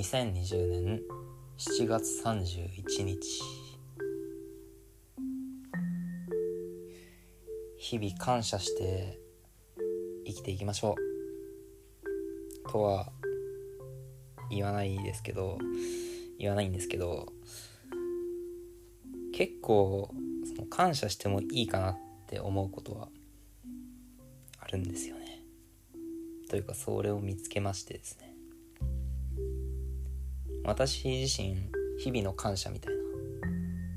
2020年7月31日日々感謝して生きていきましょう。とは言わないですけど言わないんですけど結構その感謝してもいいかなって思うことはあるんですよね。というかそれを見つけましてですね。私自身日々の感謝みたい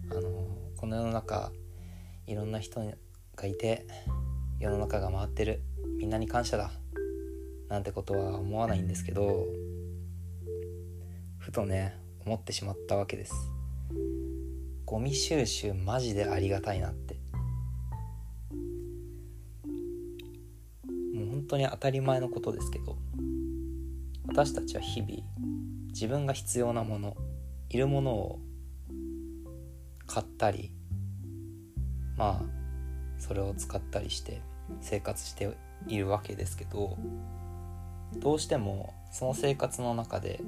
な。あのこの世の中いろんな人がいて世の中が回ってる。みんなに感謝だ。なんてことは思わないんですけどふとね思ってしまったわけです。ゴミ収集マジでありがたいなって。もう本当に当たり前のことですけど私たちは日々自分が必要なものいるものを買ったりまあそれを使ったりして生活しているわけですけどどうしてもその生活の中で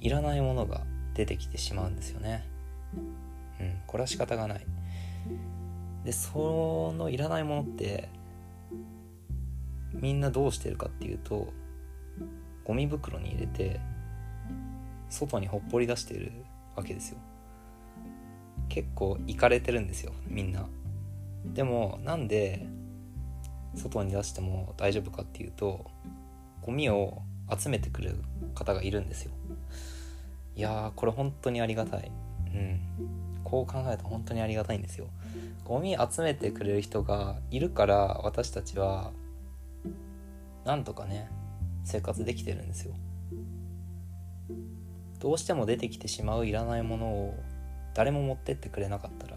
いらないものが出てきてしまうんですよね。うんこれは仕方がない。でそのいらないものってみんなどうしてるかっていうとゴミ袋に入れて外にほっぽり出してるわけですよ。結構いかれてるんですよみんな。でもなんで外に出しても大丈夫かっていうとゴミを集めてくる方がいるんですよ。いやーこれ本当にありがたい。うん。こう考えると本当にありがたいんですよ。ゴミ集めてくれる人がいるから私たちはなんとかね生活できてるんですよ。どうしても出てきてしまういらないものを誰も持ってってくれなかったら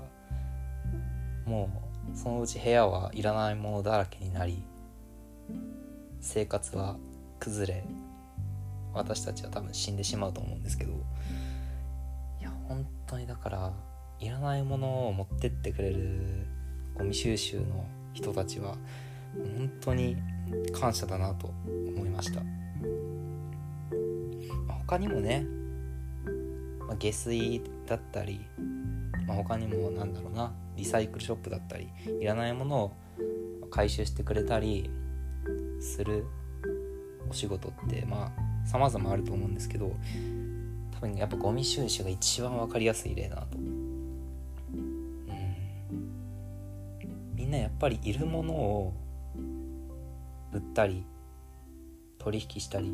もうそのうち部屋はいらないものだらけになり生活は崩れ私たちは多分死んでしまうと思うんですけどいや本当にだからいらないものを持ってってくれるゴミ収集の人たちは本当に感謝だなと思いました、他にもね、まあ、下水だったり、まあ、他にもなんだろうなリサイクルショップだったりいらないものを回収してくれたりするお仕事ってまあ様々あると思うんですけど多分やっぱゴミ収集が一番分かりやすい例だなと。みんなやっぱりいるものを売ったり取引したり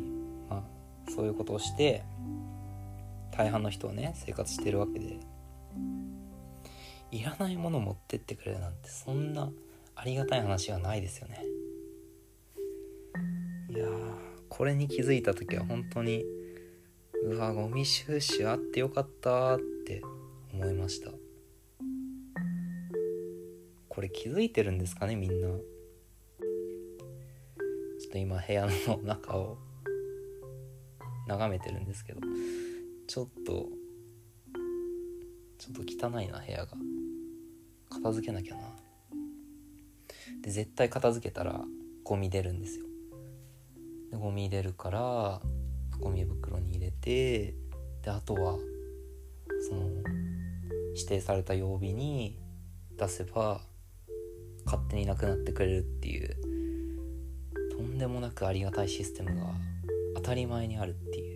まあそういうことをして大半の人はね生活してるわけで。いらないもの持ってってくれるなんてそんなありがたい話はないですよね。いやこれに気づいた時は本当にうわゴミ収集あってよかったって思いました。これ気づいてるんですかねみんな。ちょっと今部屋の中を眺めてるんですけど。ちょっとちょっと汚いな部屋が。片付けなきゃな。で絶対片付けたらゴミ出るんですよ。でゴミ出るからゴミ袋に入れてであとはその指定された曜日に出せば勝手になくなってくれるっていうとんでもなくありがたいシステムが当たり前にあるっていう。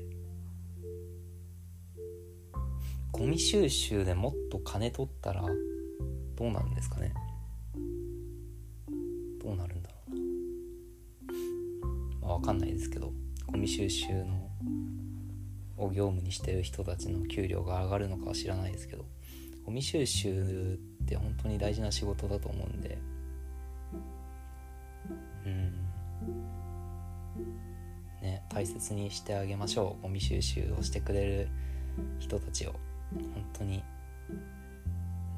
ゴミ収集でもっと金取ったらどうなるんですかね？どうなるんだろうな。まあ分かんないですけどゴミ収集のを業務にしてる人たちの給料が上がるのかは知らないですけどゴミ収集って本当に大事な仕事だと思うんで。うん。ね大切にしてあげましょう。ゴミ収集をしてくれる人たちを。本当に。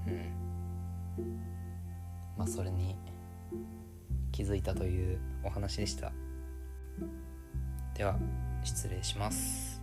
うん。まあそれに気づいたというお話でした。では失礼します。